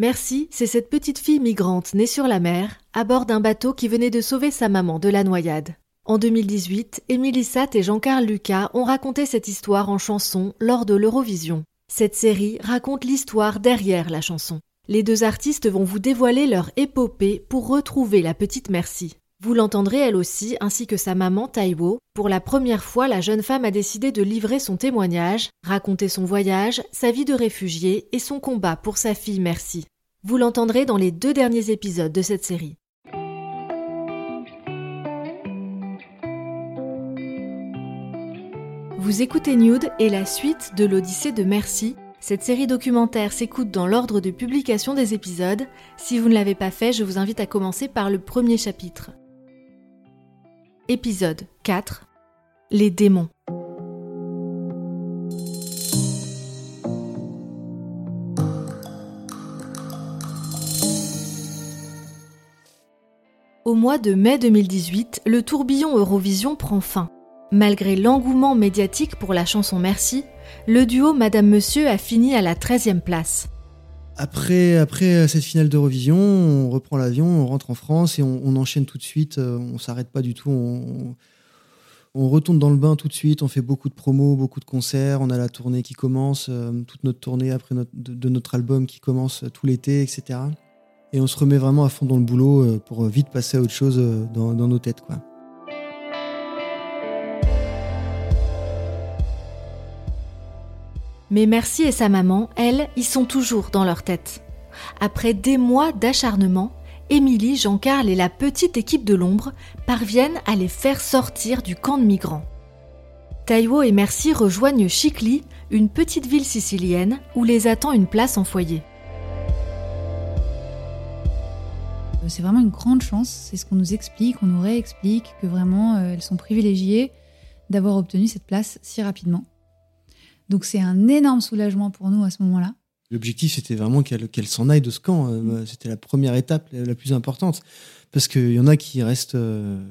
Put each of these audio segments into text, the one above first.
Merci, c'est cette petite fille migrante née sur la mer, à bord d'un bateau qui venait de sauver sa maman de la noyade. En 2018, Émilie Satt et Jean-Carl Lucas ont raconté cette histoire en chanson lors de l'Eurovision. Cette série raconte l'histoire derrière la chanson. Les deux artistes vont vous dévoiler leur épopée pour retrouver la petite Merci. Vous l'entendrez elle aussi, ainsi que sa maman Taiwo. Pour la première fois, la jeune femme a décidé de livrer son témoignage, raconter son voyage, sa vie de réfugiée et son combat pour sa fille Merci. Vous l'entendrez dans les deux derniers épisodes de cette série. Vous écoutez Nude et la suite de l'Odyssée de Merci. Cette série documentaire s'écoute dans l'ordre de publication des épisodes. Si vous ne l'avez pas fait, je vous invite à commencer par le premier chapitre. Épisode 4 Les démons. Au mois de mai 2018, le tourbillon Eurovision prend fin. Malgré l'engouement médiatique pour la chanson Merci, le duo Madame Monsieur a fini à la 13e place. Après, après cette finale d'Eurovision, on reprend l'avion, on rentre en France et on, enchaîne tout de suite. Euh, on s'arrête pas du tout. On, retourne dans le bain tout de suite. On fait beaucoup de promos, beaucoup de concerts. On a la tournée qui commence, euh, toute notre tournée après de, notre album qui commence tout l'été, etc. Et on se remet vraiment à fond dans le boulot euh, pour vite passer à autre chose dans, dans nos têtes, quoi. Mais Merci et sa maman, elles, y sont toujours dans leur tête. Après des mois d'acharnement, Émilie, Jean-Carl et la petite équipe de l'ombre parviennent à les faire sortir du camp de migrants. Taïwo et Merci rejoignent Chicli, une petite ville sicilienne où les attend une place en foyer. C'est vraiment une grande chance, c'est ce qu'on nous explique, on nous réexplique que vraiment euh, elles sont privilégiées d'avoir obtenu cette place si rapidement. Donc c'est un énorme soulagement pour nous à ce moment-là. L'objectif, c'était vraiment qu'elle s'en aille de ce camp. Euh, mm. C'était la première étape la, plus importante. Parce qu'il y en a qui restent... Euh,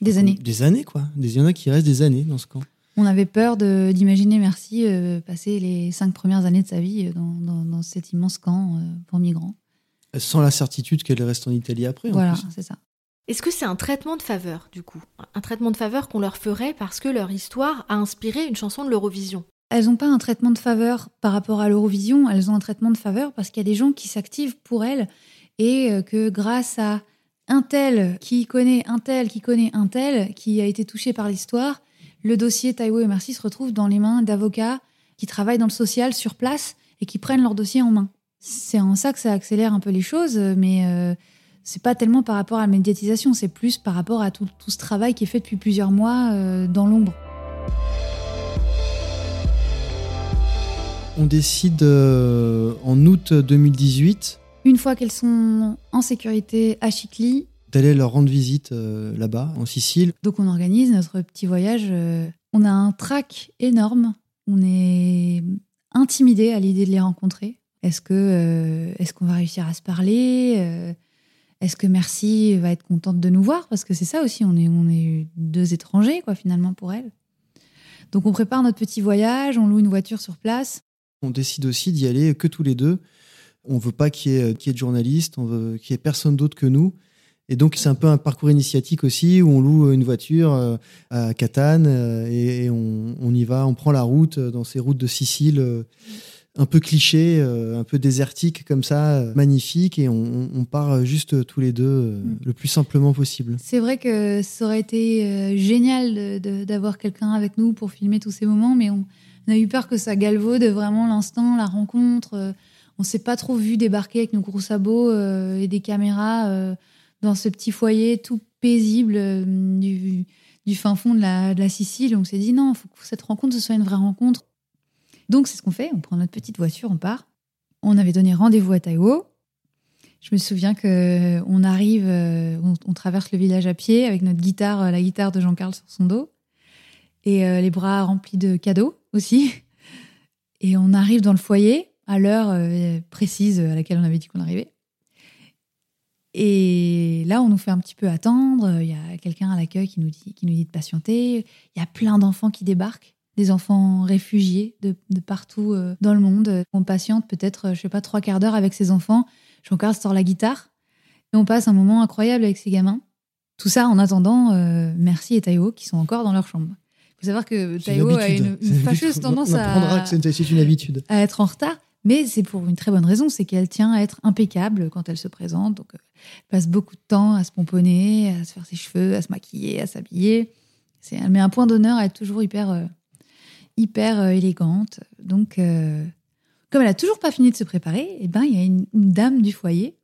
des années. Des années, quoi. Il y en a qui restent des années dans ce camp. On avait peur d'imaginer Merci euh, passer les cinq premières années de sa vie dans, cet immense camp pour migrants. Sans la certitude qu'elle reste en Italie après. Voilà, c'est ça. Est-ce que c'est un traitement de faveur, du coup? Un traitement de faveur qu'on leur ferait parce que leur histoire a inspiré une chanson de l'Eurovision? Elles n'ont pas un traitement de faveur par rapport à l'Eurovision, elles ont un traitement de faveur parce qu'il y a des gens qui s'activent pour elles et euh, que grâce à un tel qui connaît un tel qui connaît un tel qui a été touché par l'histoire, le dossier Taïwo et Merci se retrouve dans les mains d'avocats qui travaillent dans le social sur place et qui prennent leur dossier en main. C'est en ça que ça accélère un peu les choses, mais euh, c'est pas tellement par rapport à la médiatisation, c'est plus par rapport à tout, ce travail qui est fait depuis plusieurs mois euh, dans l'ombre. On décide euh, en août 2018. Une fois qu'elles sont en sécurité à Chicli. D'aller leur rendre visite euh, là-bas, en Sicile. Donc on organise notre petit voyage. Euh, on a un trac énorme. On est intimidé à l'idée de les rencontrer. Est-ce que est-ce qu'on va réussir à se parler Est-ce que Merci va être contente de nous voir? Parce que c'est ça aussi, on est, on est deux étrangers, quoi, finalement, pour elle. Donc on prépare notre petit voyage, on loue une voiture sur place. On décide aussi d'y aller que tous les deux. On veut pas qu'il y, ait de journalistes, on veut qu'il y ait personne d'autre que nous. Et donc, c'est un peu un parcours initiatique aussi où on loue une voiture euh, à Catane euh, et, on, y va, on prend la route euh, dans ces routes de Sicile un peu clichés, un peu désertiques comme ça, magnifiques, et on, part juste tous les deux mm. le plus simplement possible. C'est vrai que ça aurait été génial d'avoir quelqu'un avec nous pour filmer tous ces moments, mais on, on a eu peur que ça galvaude vraiment l'instant, la rencontre. Euh, on s'est pas trop vu débarquer avec nos gros sabots euh, et des caméras euh, dans ce petit foyer tout paisible du, fin fond de la, Sicile. On s'est dit non, il faut que cette rencontre ce soit une vraie rencontre. Donc c'est ce qu'on fait, on prend notre petite voiture, on part. On avait donné rendez-vous à Taïwo. Je me souviens que on arrive, euh, on, traverse le village à pied avec notre guitare, la guitare de Jean-Carl sur son dos, et euh, les bras remplis de cadeaux aussi. Et on arrive dans le foyer à l'heure précise à laquelle on avait dit qu'on arrivait. Et là, on nous fait un petit peu attendre. Il y a quelqu'un à l'accueil qui nous dit, nous dit de patienter. Il y a plein d'enfants qui débarquent des enfants réfugiés de, partout euh, dans le monde. On patiente peut-être, je sais pas, trois quarts d'heure avec ses enfants. Jean-Carl sort la guitare et on passe un moment incroyable avec ces gamins. Tout ça en attendant euh, Merci et Taïwo qui sont encore dans leur chambre. Faut savoir que Taïwo a une, fâcheuse tendance à, une habitude. à être en retard. Mais c'est pour une très bonne raison, c'est qu'elle tient à être impeccable quand elle se présente. Donc, euh, elle passe beaucoup de temps à se pomponner, à se faire ses cheveux, à se maquiller, à s'habiller. Elle met un point d'honneur à être toujours hyper hyper euh, élégante. Donc, euh, comme elle a toujours pas fini de se préparer, et eh ben il y a une, dame du foyer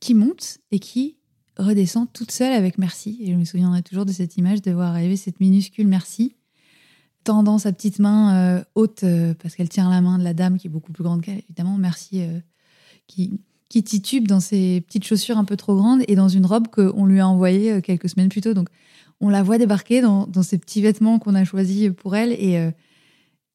qui monte et qui redescend toute seule avec Merci. Et je me souviendrai toujours de cette image de voir arriver cette minuscule Merci tendant sa petite main euh, haute parce qu'elle tient la main de la dame qui est beaucoup plus grande qu'elle, évidemment. Merci qui, qui titube dans ses petites chaussures un peu trop grandes et dans une robe qu'on lui a envoyée quelques semaines plus tôt. Donc on la voit débarquer dans, ces petits vêtements qu'on a choisis pour elle et, euh,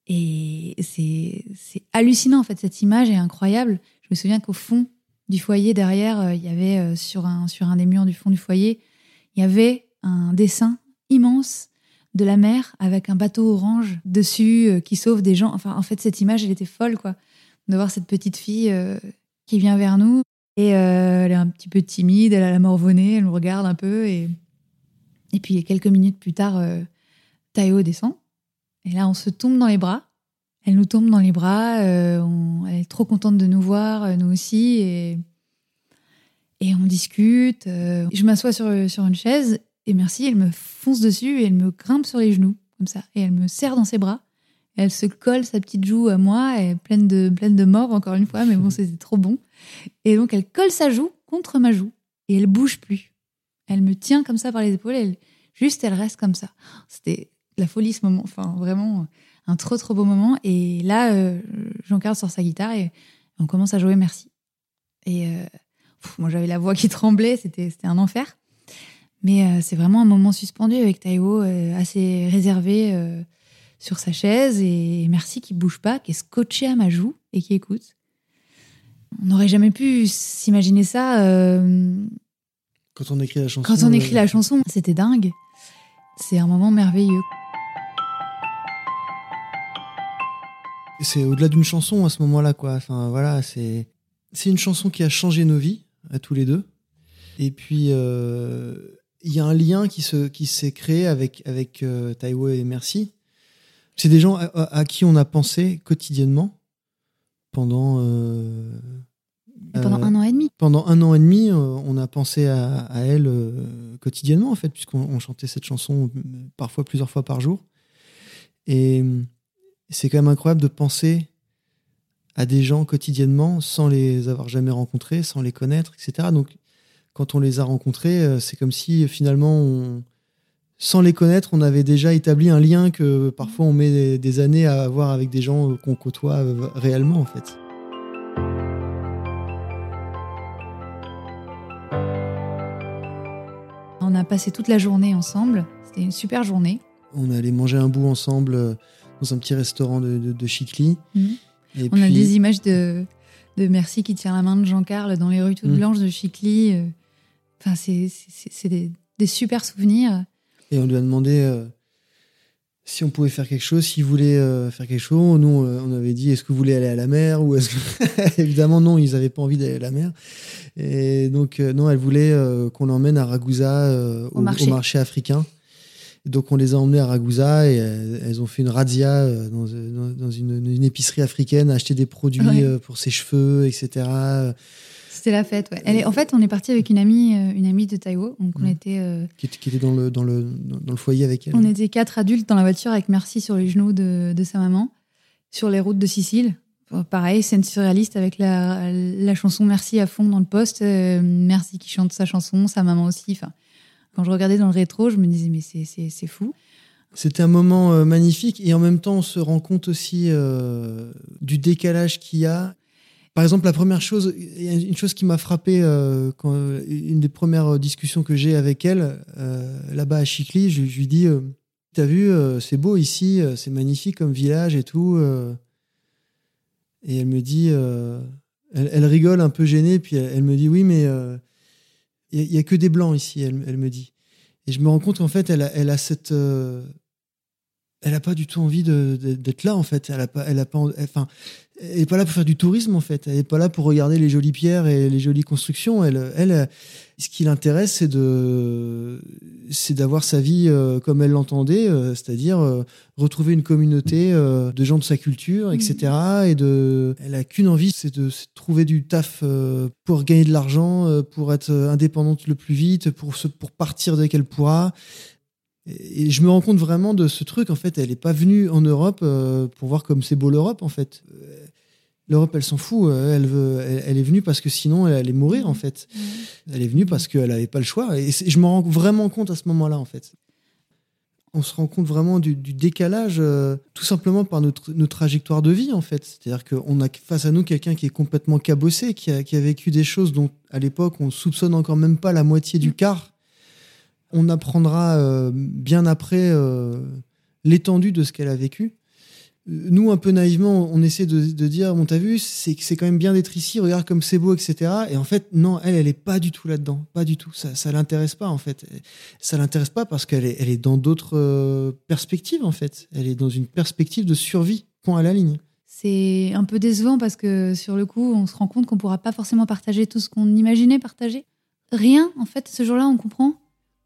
et c'est hallucinant en fait cette image est incroyable. Je me souviens qu'au fond du foyer derrière, euh, il y avait euh, sur un sur un des murs du fond du foyer, il y avait un dessin immense de la mer avec un bateau orange dessus qui sauve des gens. Enfin, en fait, cette image, elle était folle, quoi. De voir cette petite fille qui vient vers nous et elle est un petit peu timide, elle a la morvonnée, elle nous regarde un peu et et puis quelques minutes plus tard, euh, descend. Et là, on se tombe dans les bras. Elle nous tombe dans les bras. Euh, trop contente de nous voir, euh, nous aussi. Et, et on discute. je m'assois sur, sur une chaise et merci, elle me fonce dessus et elle me grimpe sur les genoux, comme ça. Et elle me serre dans ses bras. Elle se colle sa petite joue à moi, est pleine de, pleine de morve, encore une fois, mais bon, c'était trop bon. Et donc, elle colle sa joue contre ma joue et elle bouge plus. Elle me tient comme ça par les épaules, elle, juste elle reste comme ça. C'était la folie ce moment, enfin vraiment un trop trop beau moment. Et là, euh, Jean-Carl sort sa guitare et on commence à jouer Merci. Et euh, moi j'avais la voix qui tremblait, c'était un enfer. Mais euh, c'est vraiment un moment suspendu avec Taïwo assez réservé sur sa chaise et Merci qui bouge pas, qui est scotché à ma joue et qui écoute. On n'aurait jamais pu s'imaginer ça quand on écrit la chanson. Quand on écrit la chanson, c'était dingue. C'est un moment merveilleux. C'est au-delà d'une chanson à ce moment-là, quoi. Enfin, voilà, c'est c'est une chanson qui a changé nos vies à tous les deux. Et puis euh, il y a un lien qui se qui s'est créé avec avec euh, et Merci. C'est des gens à, qui on a pensé quotidiennement pendant euh, pendant un an et demi. Pendant un an et demi, on a pensé à, elle euh, quotidiennement, en fait, puisqu'on chantait cette chanson parfois plusieurs fois par jour. Et c'est quand même incroyable de penser à des gens quotidiennement sans les avoir jamais rencontrés, sans les connaître, etc. Donc, quand on les a rencontrés, c'est comme si finalement, sans les connaître, on avait déjà établi un lien que parfois on met des années à avoir avec des gens qu'on côtoie réellement, en fait. On a passé toute la journée ensemble. C'était une super journée. On allait manger un bout ensemble euh, dans un petit restaurant de, de, Chicly. Mhm. on a des images de, de Merci qui tient la main de Jean-Carl dans les rues toutes mhm. blanches de Chicly. Euh. Enfin, c'est des, super souvenirs. Et on lui a demandé euh, si on pouvait faire quelque chose, s'il voulait faire quelque chose. Nous, on avait dit est-ce que vous voulez aller à la mer ou est-ce que... Évidemment, non, ils n'avaient pas envie d'aller à la mer. Et donc, euh, non, elle voulait euh, qu'on l'emmène à Ragusa, euh, au, marché. africain. Donc, on les a emmenés à Ragusa et elles ont fait une razzia dans, dans, une, épicerie africaine, acheter des produits pour ses cheveux, etc. C'était la fête, ouais. Elle est, en fait, on est parti avec une amie, une amie de Taïwo. Donc, on mmh. était. Qui, était dans le, dans, le, dans le foyer avec elle. On était quatre adultes dans la voiture avec Merci sur les genoux de, de sa maman, sur les routes de Sicile. Pareil, scène surréaliste avec la, la, chanson Merci à fond dans le poste. Euh, Merci qui chante sa chanson, sa maman aussi. Enfin, quand je regardais dans le rétro, je me disais, mais c'est fou. C'était un moment euh, magnifique et en même temps, on se rend compte aussi euh, du décalage qu'il y a. Par exemple, la première chose, une chose qui m'a frappé euh, quand une des premières discussions que j'ai avec elle là-bas à Chicly, je, je lui dis T'as vu, c'est beau ici, c'est magnifique comme village et tout. et elle me dit elle, rigole un peu gênée, puis elle, me dit Oui, mais il n'y a, que des blancs ici, elle, me dit. Et je me rends compte qu'en fait, elle a, cette elle a pas du tout envie d'être là en fait. Elle a pas, elle a pas, enfin, elle est pas là pour faire du tourisme en fait. Elle est pas là pour regarder les jolies pierres et les jolies constructions. Elle, elle, ce qui l'intéresse, c'est de, c'est d'avoir sa vie euh, comme elle l'entendait, euh, c'est-à-dire euh, retrouver une communauté de gens de sa culture, etc. Mmh. Et de, elle a qu'une envie, c'est de, trouver du taf pour gagner de l'argent, pour être indépendante le plus vite, pour se, pour partir dès qu'elle pourra. Et je me rends compte vraiment de ce truc. En fait, elle n'est pas venue en Europe euh, pour voir comme c'est beau l'Europe. En fait, euh, l'Europe, elle s'en fout. Euh, elle veut, elle, est venue parce que sinon, elle allait mourir. En fait, elle est venue parce qu'elle n'avait pas le choix. Et je me rends vraiment compte à ce moment-là. En fait, on se rend compte vraiment du, décalage, tout simplement par notre, notre, trajectoire de vie. En fait, c'est-à-dire qu'on a face à nous quelqu'un qui est complètement cabossé, qui a, qui a vécu des choses dont, à l'époque, on soupçonne encore même pas la moitié du mm. quart on apprendra euh, bien après euh, l'étendue de ce qu'elle a vécu. Nous, un peu naïvement, on essaie de, dire, bon, t'as vu, c'est quand même bien d'être ici, regarde comme c'est beau, etc. Et en fait, non, elle, elle est pas du tout là-dedans, pas du tout. Ça, ça l'intéresse pas, en fait. Ça l'intéresse pas parce qu'elle est, est dans d'autres euh, perspectives, en fait. Elle est dans une perspective de survie, point à la ligne. C'est un peu décevant parce que sur le coup, on se rend compte qu'on pourra pas forcément partager tout ce qu'on imaginait partager. Rien, en fait, ce jour-là, on comprend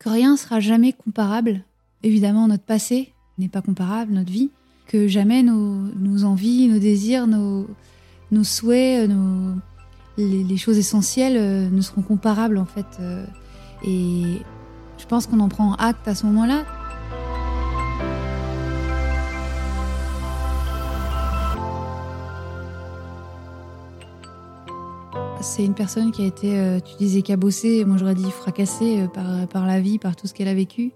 que rien ne sera jamais comparable. Évidemment, notre passé n'est pas comparable, notre vie, que jamais nos, envies, nos désirs, nos, souhaits, nos, les, choses essentielles euh, ne seront comparables en fait. Euh, et je pense qu'on en prend acte à ce moment-là. C'est une personne qui a été, euh, tu disais cabossée, moi j'aurais dit fracassée euh, par, par la vie, par tout ce qu'elle a vécu.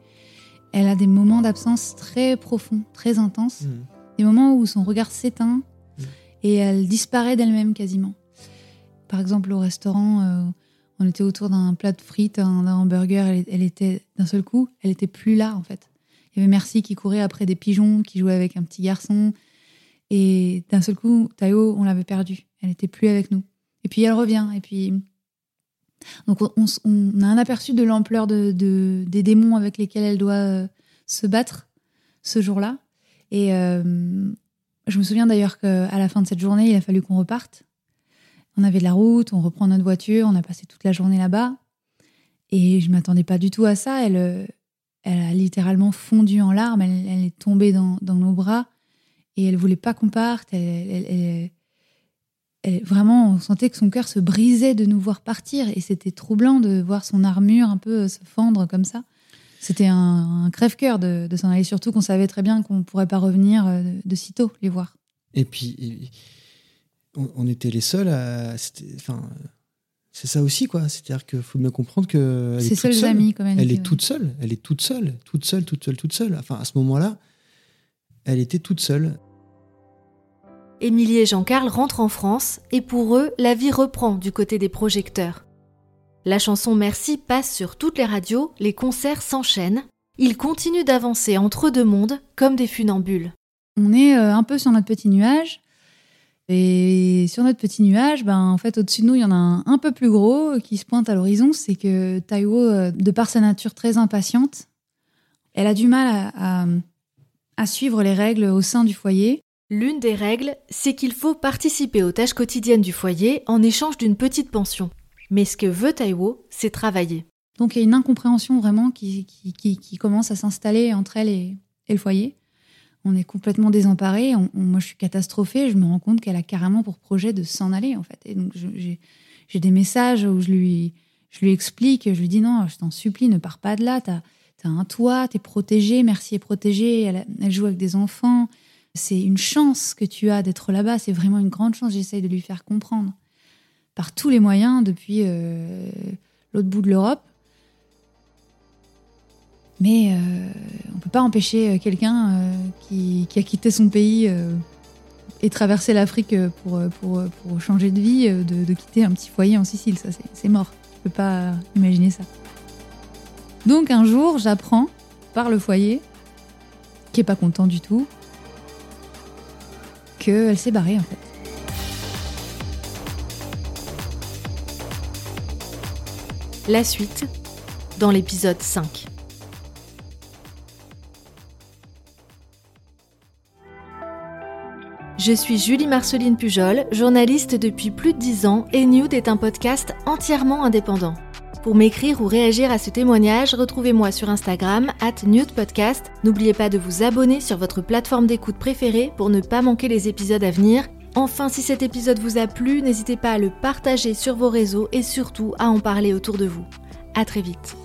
Elle a des moments d'absence très profonds, très intenses. Mmh. Des moments où son regard s'éteint mmh. et elle disparaît d'elle-même quasiment. Par exemple, au restaurant, euh, on était autour d'un plat de frites, d'un hamburger, elle, elle était d'un seul coup, elle était plus là en fait. Il y avait Merci qui courait après des pigeons, qui jouait avec un petit garçon. Et d'un seul coup, Tayo, on l'avait perdue. Elle n'était plus avec nous. Et puis elle revient. Et puis. Donc on, a un aperçu de l'ampleur de, des démons avec lesquels elle doit euh, se battre ce jour-là. Et euh, je me souviens d'ailleurs qu'à la fin de cette journée, il a fallu qu'on reparte. On avait de la route, on reprend notre voiture, on a passé toute la journée là-bas. Et je m'attendais pas du tout à ça. Elle, euh, elle a littéralement fondu en larmes. Elle, est tombée dans, nos bras et elle voulait pas qu'on parte. elle, vraiment, on sentait que son cœur se brisait de nous voir partir et c'était troublant de voir son armure un peu se fendre comme ça. C'était un, crève-cœur de, s'en aller, surtout qu'on savait très bien qu'on ne pourrait pas revenir euh, de, sitôt les voir. Et puis, on, était les seuls à. Enfin, c'est ça aussi, quoi. C'est-à-dire qu'il faut bien comprendre que. Ses seuls amis, quand même. Elle est toute seule. Elle est toute seule. Toute seule, toute seule, toute seule. Enfin, à ce moment-là, elle était toute seule. Émilie et Jean-Carl rentrent en France et pour eux, la vie reprend du côté des projecteurs. La chanson Merci passe sur toutes les radios, les concerts s'enchaînent. Ils continuent d'avancer entre deux mondes comme des funambules. On est euh, un peu sur notre petit nuage. Et sur notre petit nuage, ben, en fait, au-dessus de nous, il y en a un un peu plus gros qui se pointe à l'horizon. C'est que Taiwo, euh, de par sa nature très impatiente, elle a du mal à suivre les règles au sein du foyer. L'une des règles, c'est qu'il faut participer aux tâches quotidiennes du foyer en échange d'une petite pension. Mais ce que veut Taiwo, c'est travailler. Donc il y a une incompréhension vraiment qui, qui, commence à s'installer entre elle et, le foyer. On est complètement désemparés. moi, je suis catastrophée. Je me rends compte qu'elle a carrément pour projet de s'en aller, en fait. Et donc, j'ai des messages où je lui, je lui explique, je lui dis non, je t'en supplie, ne pars pas de là. T'as as un toit, t'es protégée, merci est protégée. Elle joue avec des enfants c'est une chance que tu as d'être là-bas, c'est vraiment une grande chance, j'essaye de lui faire comprendre par tous les moyens depuis euh, l'autre bout de l'Europe. Mais euh, on peut pas empêcher quelqu'un euh, qui, qui, a quitté son pays et traversé l'Afrique pour, changer de vie, de, quitter un petit foyer en Sicile. Ça, c'est mort. Je peux pas imaginer ça. Donc un jour, j'apprends par le foyer, qui est pas content du tout, qu'elle s'est barrée en fait. La suite dans l'épisode 5. Je suis Julie Marceline Pujol, journaliste depuis plus de 10 ans et Nude est un podcast entièrement indépendant. Pour m'écrire ou réagir à ce témoignage, retrouvez-moi sur Instagram, at Podcast. N'oubliez pas de vous abonner sur votre plateforme d'écoute préférée pour ne pas manquer les épisodes à venir. Enfin, si cet épisode vous a plu, n'hésitez pas à le partager sur vos réseaux et surtout à en parler autour de vous. À très vite.